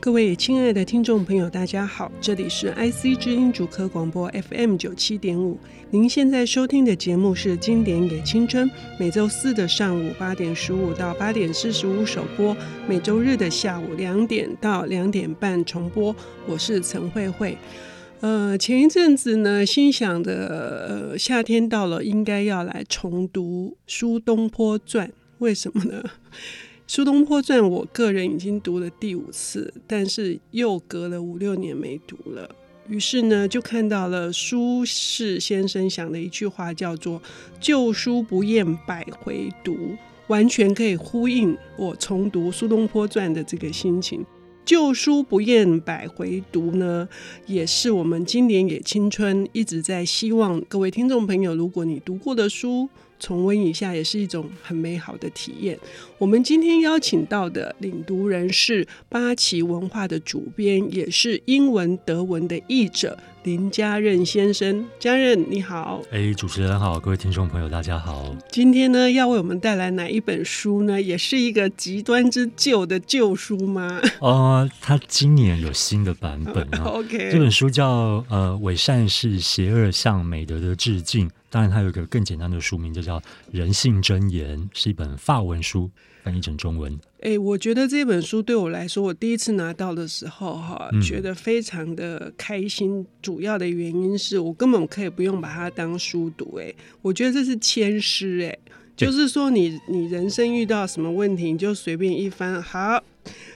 各位亲爱的听众朋友，大家好，这里是 IC 之音主科广播 FM 九七点五。您现在收听的节目是《经典给青春》，每周四的上午八点十五到八点四十五首播，每周日的下午两点到两点半重播。我是陈慧慧。呃，前一阵子呢，心想的，呃，夏天到了，应该要来重读《苏东坡传》，为什么呢？《苏东坡传》，我个人已经读了第五次，但是又隔了五六年没读了。于是呢，就看到了苏轼先生想的一句话，叫做“旧书不厌百回读”，完全可以呼应我重读《苏东坡传》的这个心情。旧书不厌百回读呢，也是我们今年也青春一直在希望各位听众朋友，如果你读过的书。重温一下也是一种很美好的体验。我们今天邀请到的领读人是八旗文化的主编，也是英文德文的译者林家任先生。家任你好，哎，主持人好，各位听众朋友大家好。今天呢，要为我们带来哪一本书呢？也是一个极端之旧的旧书吗？呃，他今年有新的版本啊。OK，这本书叫呃伪善是邪恶向美德的致敬。当然，它有一个更简单的书名，就叫《人性箴言》，是一本法文书，翻译成中文。哎、欸，我觉得这本书对我来说，我第一次拿到的时候，哈，觉得非常的开心。主要的原因是我根本可以不用把它当书读，哎，我觉得这是签诗，哎，就是说你你人生遇到什么问题，你就随便一翻，好，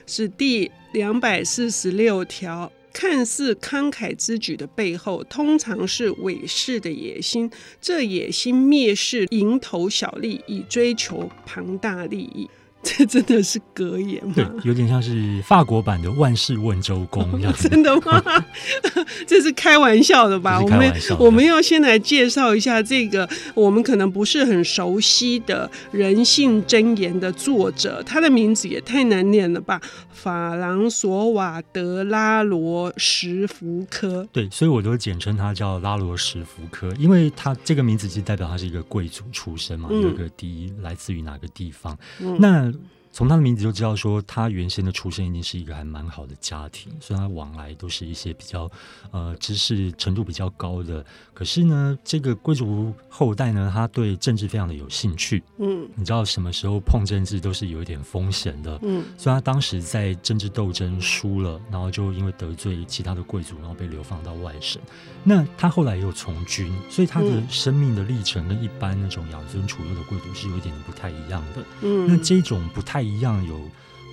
是第两百四十六条。看似慷慨之举的背后，通常是伪势的野心。这野心蔑视蝇头小利，以追求庞大利益。这真的是格言吗？对，有点像是法国版的《万事问周公》一样。真的吗？这是开玩笑的吧？我们我们要先来介绍一下这个我们可能不是很熟悉的人性箴言的作者，他的名字也太难念了吧？法朗索瓦德拉罗什福科。对，所以我都简称他叫拉罗什福科，因为他这个名字其实代表他是一个贵族出身嘛，有一个第一来自于哪个地方？嗯、那从他的名字就知道，说他原先的出身一定是一个还蛮好的家庭，所以他往来都是一些比较呃知识程度比较高的。可是呢，这个贵族后代呢，他对政治非常的有兴趣。嗯，你知道什么时候碰政治都是有一点风险的。嗯，所以他当时在政治斗争输了，然后就因为得罪其他的贵族，然后被流放到外省。那他后来也有从军，所以他的生命的历程跟一般那种养尊处优的贵族是有一点不太一样的。嗯，那这种不太。一样有，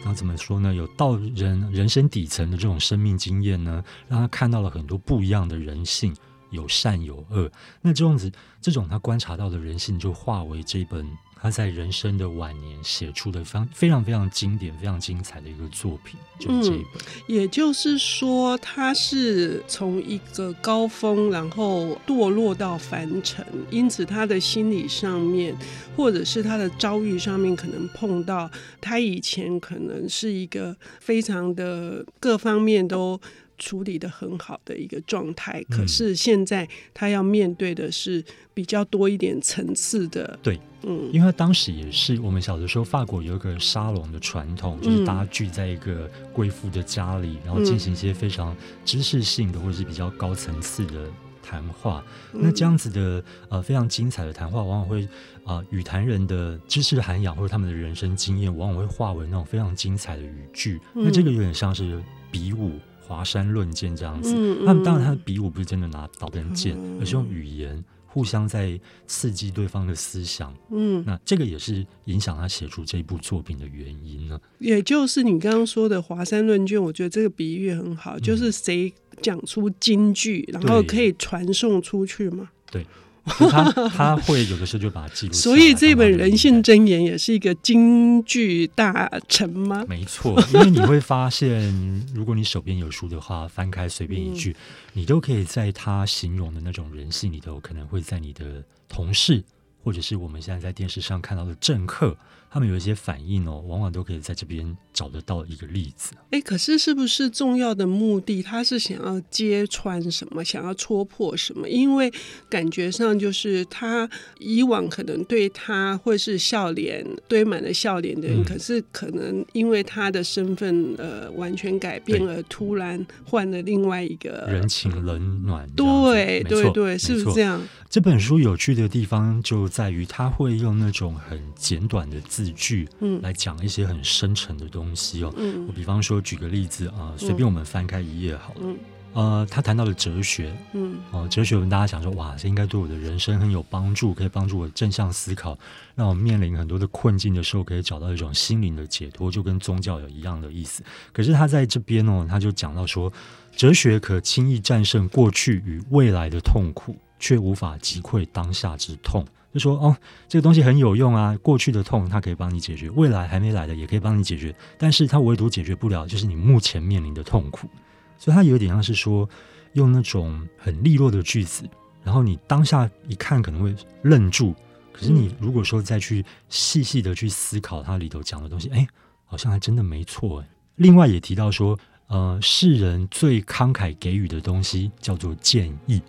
那怎么说呢？有到人人生底层的这种生命经验呢，让他看到了很多不一样的人性，有善有恶。那这样子，这种他观察到的人性，就化为这本。他在人生的晚年写出的非常非常非常经典、非常精彩的一个作品，就是这一本。嗯，也就是说，他是从一个高峰，然后堕落到凡尘，因此他的心理上面，或者是他的遭遇上面，可能碰到他以前可能是一个非常的各方面都。处理的很好的一个状态，可是现在他要面对的是比较多一点层次的。对，嗯，因为他当时也是我们小的时候，法国有一个沙龙的传统，就是大家聚在一个贵妇的家里，然后进行一些非常知识性的或者是比较高层次的谈话。那这样子的呃非常精彩的谈话，往往会啊语谈人的知识涵养或者他们的人生经验，往往会化为那种非常精彩的语句。那这个有点像是比武。华山论剑这样子，那么当然他的比武不是真的拿刀跟剑，而是用语言互相在刺激对方的思想。嗯，那这个也是影响他写出这部作品的原因呢。也就是你刚刚说的华山论剑，我觉得这个比喻很好，就是谁讲出金句，然后可以传送出去嘛。对。他他会有的时候就把它记录，所以这本《人性箴言》也是一个京剧大成吗？没错，因为你会发现，如果你手边有书的话，翻开随便一句，嗯、你都可以在他形容的那种人性里头，可能会在你的同事，或者是我们现在在电视上看到的政客，他们有一些反应哦，往往都可以在这边找得到一个例子。哎，可是是不是重要的目的，他是想要揭穿什么，想要戳破什么？因为感觉上就是他以往可能对他会是笑脸堆满了笑脸的人，嗯、可是可能因为他的身份呃完全改变了，突然换了另外一个人情冷暖。对对对，是不是这样？这本书有趣的地方就在于，他会用那种很简短的字句，嗯，来讲一些很深沉的东西哦。嗯，我比方说举个例子啊，随便我们翻开一页好了。嗯，呃，他谈到了哲学，嗯，哦，哲学，我们大家想说，哇，这应该对我的人生很有帮助，可以帮助我正向思考，让我面临很多的困境的时候，可以找到一种心灵的解脱，就跟宗教有一样的意思。可是他在这边哦，他就讲到说，哲学可轻易战胜过去与未来的痛苦。却无法击溃当下之痛，就说哦，这个东西很有用啊，过去的痛它可以帮你解决，未来还没来的也可以帮你解决，但是它唯独解决不了就是你目前面临的痛苦，所以它有点像是说用那种很利落的句子，然后你当下一看可能会愣住，可是你如果说再去细细的去思考它里头讲的东西，哎，好像还真的没错。另外也提到说，呃，世人最慷慨给予的东西叫做建议。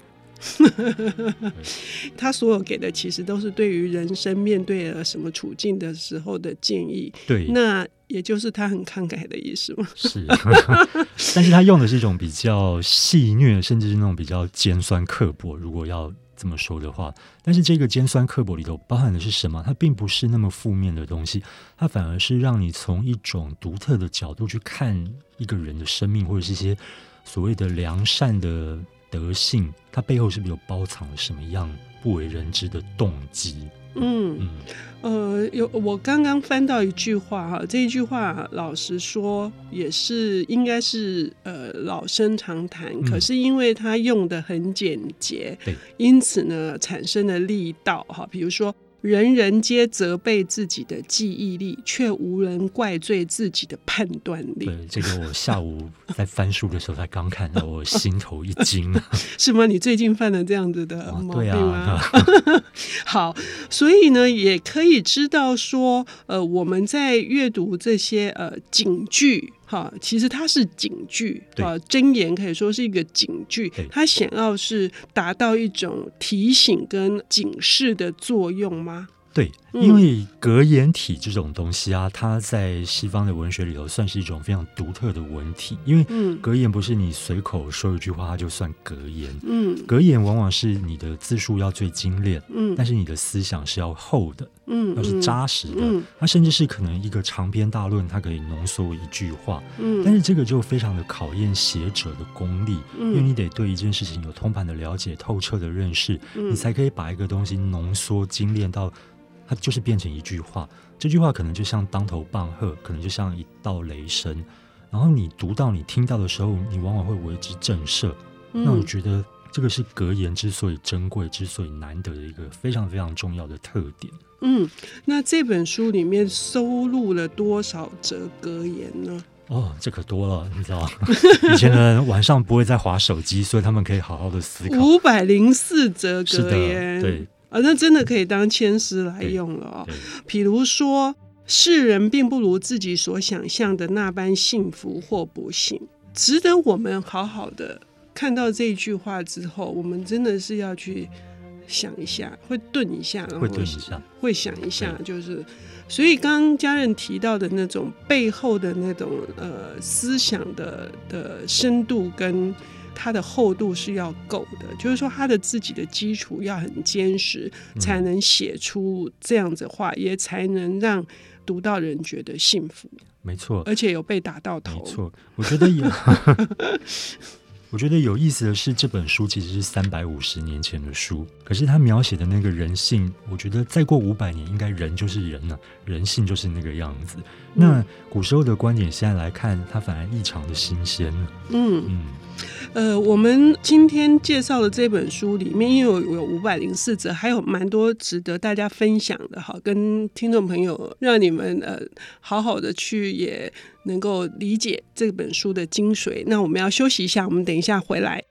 他所有给的其实都是对于人生面对了什么处境的时候的建议。对，那也就是他很慷慨的意思吗？是，但是他用的是一种比较戏谑，甚至是那种比较尖酸刻薄。如果要这么说的话，但是这个尖酸刻薄里头包含的是什么？它并不是那么负面的东西，它反而是让你从一种独特的角度去看一个人的生命，或者是一些所谓的良善的。德性，它背后是不是有包藏了什么样不为人知的动机？嗯嗯，呃，有我刚刚翻到一句话哈，这一句话老实说也是应该是呃老生常谈，嗯、可是因为它用的很简洁，对，因此呢产生了力道哈，比如说。人人皆责备自己的记忆力，却无人怪罪自己的判断力。对，这个我下午在翻书的时候才刚看到，我心头一惊。是吗？你最近犯了这样子的毛病吗？啊、好，所以呢，也可以知道说，呃，我们在阅读这些呃警句。哈，其实它是警句啊，箴言可以说是一个警句，它想要是达到一种提醒跟警示的作用吗？对，因为格言体这种东西啊，它在西方的文学里头算是一种非常独特的文体。因为格言不是你随口说一句话，它就算格言。嗯，格言往往是你的字数要最精炼，嗯，但是你的思想是要厚的，嗯，要是扎实的。嗯，它甚至是可能一个长篇大论，它可以浓缩一句话。嗯，但是这个就非常的考验写者的功力，因为你得对一件事情有通盘的了解、透彻的认识，你才可以把一个东西浓缩精炼到。它就是变成一句话，这句话可能就像当头棒喝，可能就像一道雷声。然后你读到、你听到的时候，你往往会为之震慑。嗯、那我觉得这个是格言之所以珍贵、之所以难得的一个非常非常重要的特点。嗯，那这本书里面收录了多少则格言呢？哦，这可多了，你知道吗？以前的人晚上不会再划手机，所以他们可以好好的思考。五百零四则格言，对。啊，那真的可以当签诗来用了哦。比如说，世人并不如自己所想象的那般幸福或不幸，值得我们好好的看到这句话之后，我们真的是要去想一下，会顿一下，然后会顿一下，会想一下，就是。所以刚刚家人提到的那种背后的那种呃思想的的深度跟。它的厚度是要够的，就是说，它的自己的基础要很坚实，才能写出这样子话，嗯、也才能让读到人觉得幸福。没错，而且有被打到头。没错，我觉得有。我觉得有意思的是，这本书其实是三百五十年前的书，可是他描写的那个人性，我觉得再过五百年，应该人就是人了，人性就是那个样子。那古时候的观点，现在来看，它反而异常的新鲜。嗯嗯。呃，我们今天介绍的这本书里面，因为有五百零四则，还有蛮多值得大家分享的哈，跟听众朋友让你们呃好好的去也能够理解这本书的精髓。那我们要休息一下，我们等一下回来。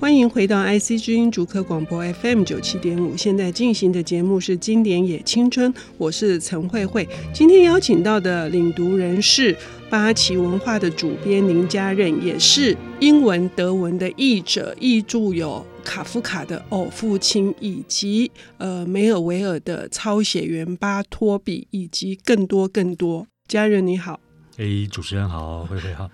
欢迎回到 IC 之音竹科广播 FM 九七点五，现在进行的节目是《经典也青春》，我是陈慧慧。今天邀请到的领读人是八旗文化的主编林家任，也是英文、德文的译者，译著有卡夫卡的《偶父亲》，以及呃梅尔维尔的抄写员巴托比，以及更多更多。家人你好，哎，主持人好，慧慧好。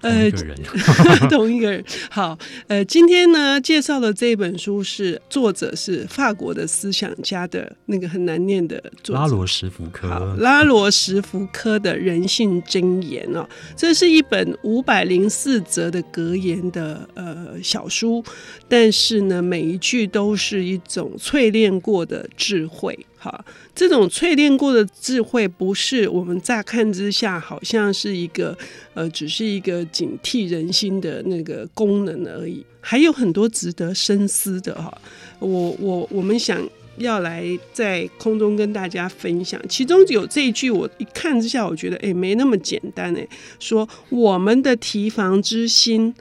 呃，同一个人。好，呃，今天呢，介绍的这本书是作者是法国的思想家的那个很难念的作者拉罗什福科。拉罗什福科的人性箴言哦，这是一本五百零四则的格言的呃小书，但是呢，每一句都是一种淬炼过的智慧。好，这种淬炼过的智慧，不是我们乍看之下好像是一个呃，只是一个警惕人心的那个功能而已，还有很多值得深思的哈。我我我们想要来在空中跟大家分享，其中有这一句，我一看之下，我觉得哎，没那么简单哎，说我们的提防之心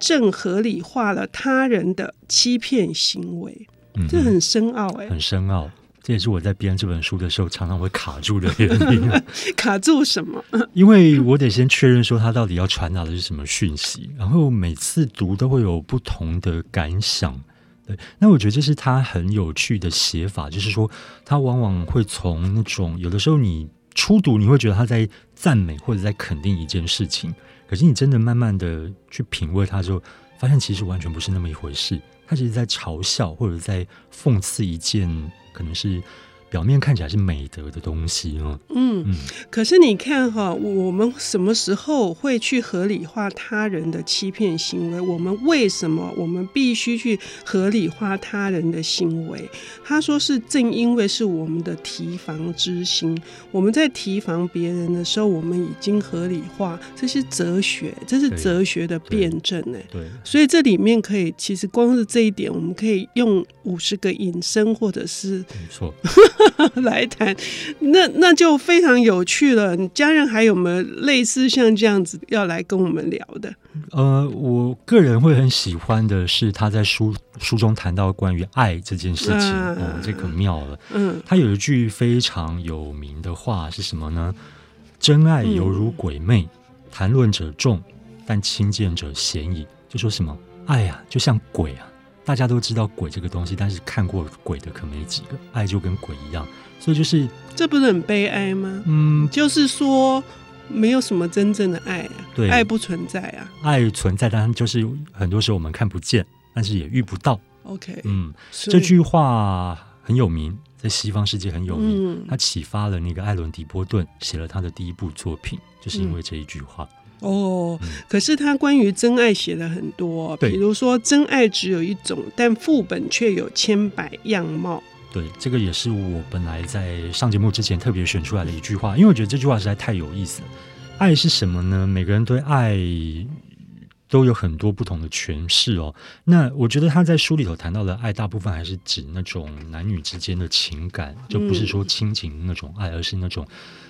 正合理化了他人的欺骗行为，嗯、这很深奥哎，很深奥。这也是我在编这本书的时候常常会卡住的原因。卡住什么？因为我得先确认说他到底要传达的是什么讯息，然后每次读都会有不同的感想。对，那我觉得这是他很有趣的写法，就是说他往往会从那种有的时候你初读你会觉得他在赞美或者在肯定一件事情，可是你真的慢慢的去品味他之后，发现其实完全不是那么一回事。他其实在嘲笑或者在讽刺一件。可能是。表面看起来是美德的东西哦，嗯，嗯，可是你看哈，我们什么时候会去合理化他人的欺骗行为？我们为什么我们必须去合理化他人的行为？他说是正因为是我们的提防之心，我们在提防别人的时候，我们已经合理化，这是哲学，这是哲学的辩证呢，对，所以这里面可以，其实光是这一点，我们可以用五十个引申，或者是没错。来谈，那那就非常有趣了。家人还有没有类似像这样子要来跟我们聊的？呃，我个人会很喜欢的是他在书书中谈到关于爱这件事情，啊、哦，这可妙了。嗯，他有一句非常有名的话是什么呢？真爱犹如鬼魅，嗯、谈论者众，但亲见者鲜矣。就说什么爱呀、啊，就像鬼啊。大家都知道鬼这个东西，但是看过鬼的可没几个。爱就跟鬼一样，所以就是这不是很悲哀吗？嗯，就是说没有什么真正的爱啊，对，爱不存在啊，爱存在，但就是很多时候我们看不见，但是也遇不到。OK，嗯，这句话很有名，在西方世界很有名，它启发了那个艾伦迪波顿写了他的第一部作品，就是因为这一句话。哦，可是他关于真爱写了很多，比如说真爱只有一种，但副本却有千百样貌。对，这个也是我本来在上节目之前特别选出来的一句话，因为我觉得这句话实在太有意思了。爱是什么呢？每个人对爱都有很多不同的诠释哦。那我觉得他在书里头谈到的爱，大部分还是指那种男女之间的情感，就不是说亲情那种爱，而是那种。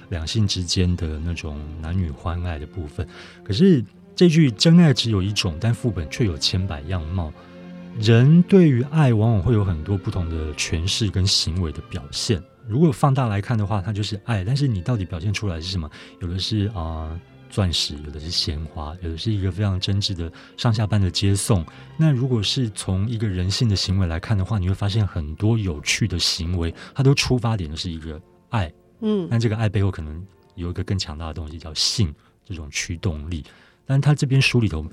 两性之间的那种男女欢爱的部分，可是这句“真爱只有一种，但副本却有千百样貌”。人对于爱往往会有很多不同的诠释跟行为的表现。如果放大来看的话，它就是爱，但是你到底表现出来是什么？有的是啊、钻石，有的是鲜花，有的是一个非常真挚的上下班的接送。那如果是从一个人性的行为来看的话，你会发现很多有趣的行为，它都出发点的是一个爱。嗯，但这个爱背后可能有一个更强大的东西，叫性这种驱动力。但他这边书里头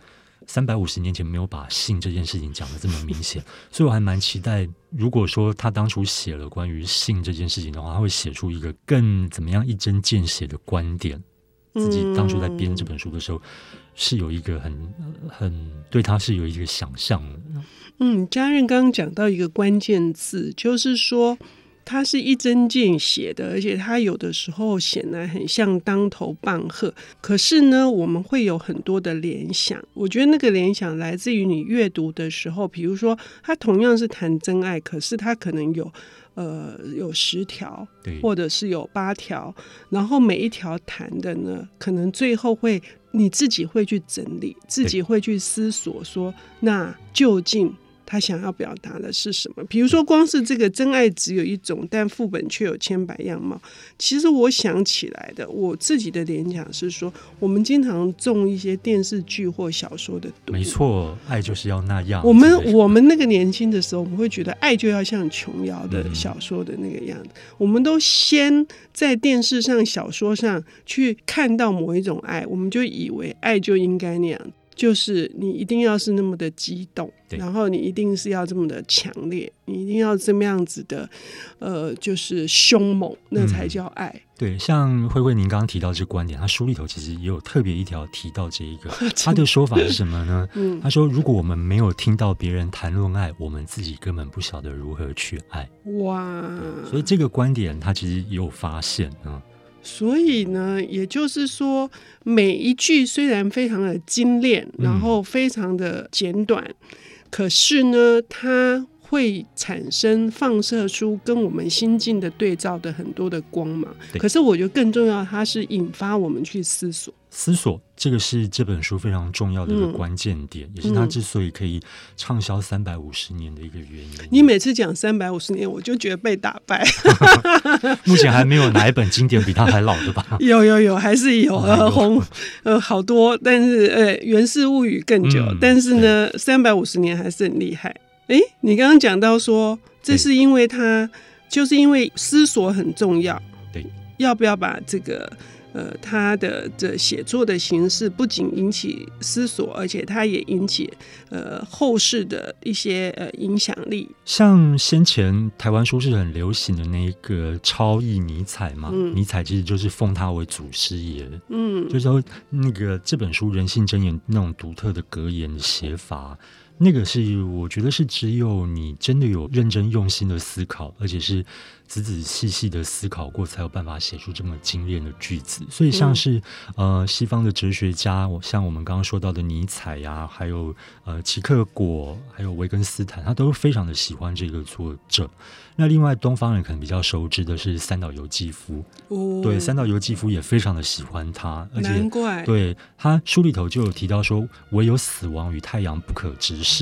三百五十年前没有把性这件事情讲的这么明显，所以我还蛮期待，如果说他当初写了关于性这件事情的话，他会写出一个更怎么样一针见血的观点。自己当初在编这本书的时候，是有一个很很对他是有一个想象的。嗯，家任刚刚讲到一个关键字，就是说。它是一针见血的，而且它有的时候显得很像当头棒喝。可是呢，我们会有很多的联想。我觉得那个联想来自于你阅读的时候，比如说，它同样是谈真爱，可是它可能有呃有十条，或者是有八条，然后每一条谈的呢，可能最后会你自己会去整理，自己会去思索说，那究竟。他想要表达的是什么？比如说，光是这个真爱只有一种，但副本却有千百样貌。其实我想起来的，我自己的联想是说，我们经常中一些电视剧或小说的毒。没错，爱就是要那样。我们我们那个年轻的时候，我们会觉得爱就要像琼瑶的小说的那个样子。嗯。我们都先在电视上、小说上去看到某一种爱，我们就以为爱就应该那样。就是你一定要是那么的激动，然后你一定是要这么的强烈，你一定要这么样子的，呃，就是凶猛，那才叫爱。嗯、对，像慧慧您刚刚提到这个观点，他书里头其实也有特别一条提到这一个，他的说法是什么呢？嗯，他说如果我们没有听到别人谈论爱，我们自己根本不晓得如何去爱。哇，所以这个观点他其实也有发现啊。所以呢，也就是说，每一句虽然非常的精炼，然后非常的简短，嗯、可是呢，它会产生放射出跟我们心境的对照的很多的光芒。可是我觉得更重要，它是引发我们去思索。思索，这个是这本书非常重要的一个关键点，嗯、也是它之所以可以畅销三百五十年的一个原因。你每次讲三百五十年，我就觉得被打败。目前还没有哪一本经典比它还老的吧？有有有，还是有呃红呃好多，但是呃《源氏物语》更久，嗯、但是呢三百五十年还是很厉害。哎，你刚刚讲到说，这是因为他就是因为思索很重要，对，要不要把这个？呃，他的这写作的形式不仅引起思索，而且他也引起呃后世的一些呃影响力。像先前台湾书是很流行的那一个超译尼采嘛，嗯、尼采其实就是奉他为祖师爷。嗯，就是说那个这本书《人性箴言》那种独特的格言的写法。那个是我觉得是只有你真的有认真用心的思考，而且是仔仔细细的思考过，才有办法写出这么精炼的句子。所以像是、嗯、呃西方的哲学家，像我们刚刚说到的尼采呀、啊，还有呃齐克果，还有维根斯坦，他都非常的喜欢这个作者。那另外东方人可能比较熟知的是三岛由纪夫，哦、对，三岛由纪夫也非常的喜欢他，而且难怪对他书里头就有提到说，唯有死亡与太阳不可直视，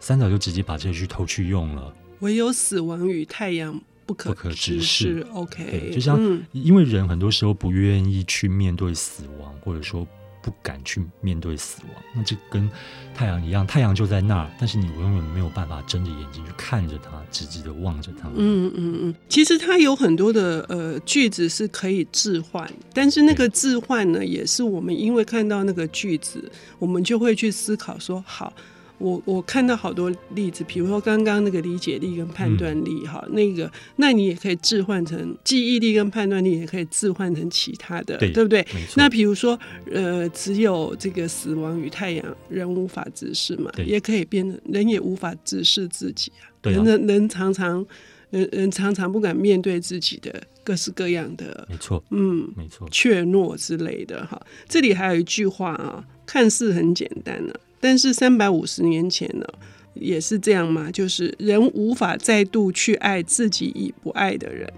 三岛就直接把这句偷去用了。唯有死亡与太阳不可不可直视，OK，就像、嗯、因为人很多时候不愿意去面对死亡，或者说。不敢去面对死亡，那这跟太阳一样，太阳就在那儿，但是你永远没有办法睁着眼睛去看着它，直直的望着它。嗯嗯嗯，其实它有很多的呃句子是可以置换，但是那个置换呢，也是我们因为看到那个句子，我们就会去思考说好。我我看到好多例子，比如说刚刚那个理解力跟判断力，哈、嗯，那个，那你也可以置换成记忆力跟判断力，也可以置换成其他的，对，对不对？那比如说，呃，只有这个死亡与太阳，人无法直视嘛，也可以变成人也无法直视自己啊。对啊，人人常常人人常常不敢面对自己的各式各样的，没错，嗯，没错，怯懦之类的哈。这里还有一句话啊，看似很简单呢、啊。但是三百五十年前呢，也是这样嘛？就是人无法再度去爱自己已不爱的人。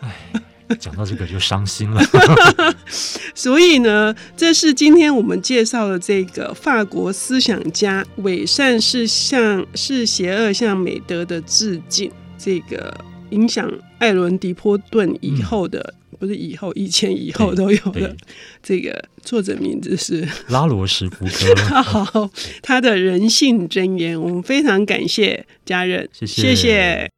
哎，讲到这个就伤心了。所以呢，这是今天我们介绍的这个法国思想家伪善是向是邪恶向美德的致敬，这个影响艾伦迪波顿以后的。嗯不是以后、以前、以后都有的。这个作者名字是 拉罗什福科。好，他的人性箴言，我们非常感谢家人，谢谢。谢谢。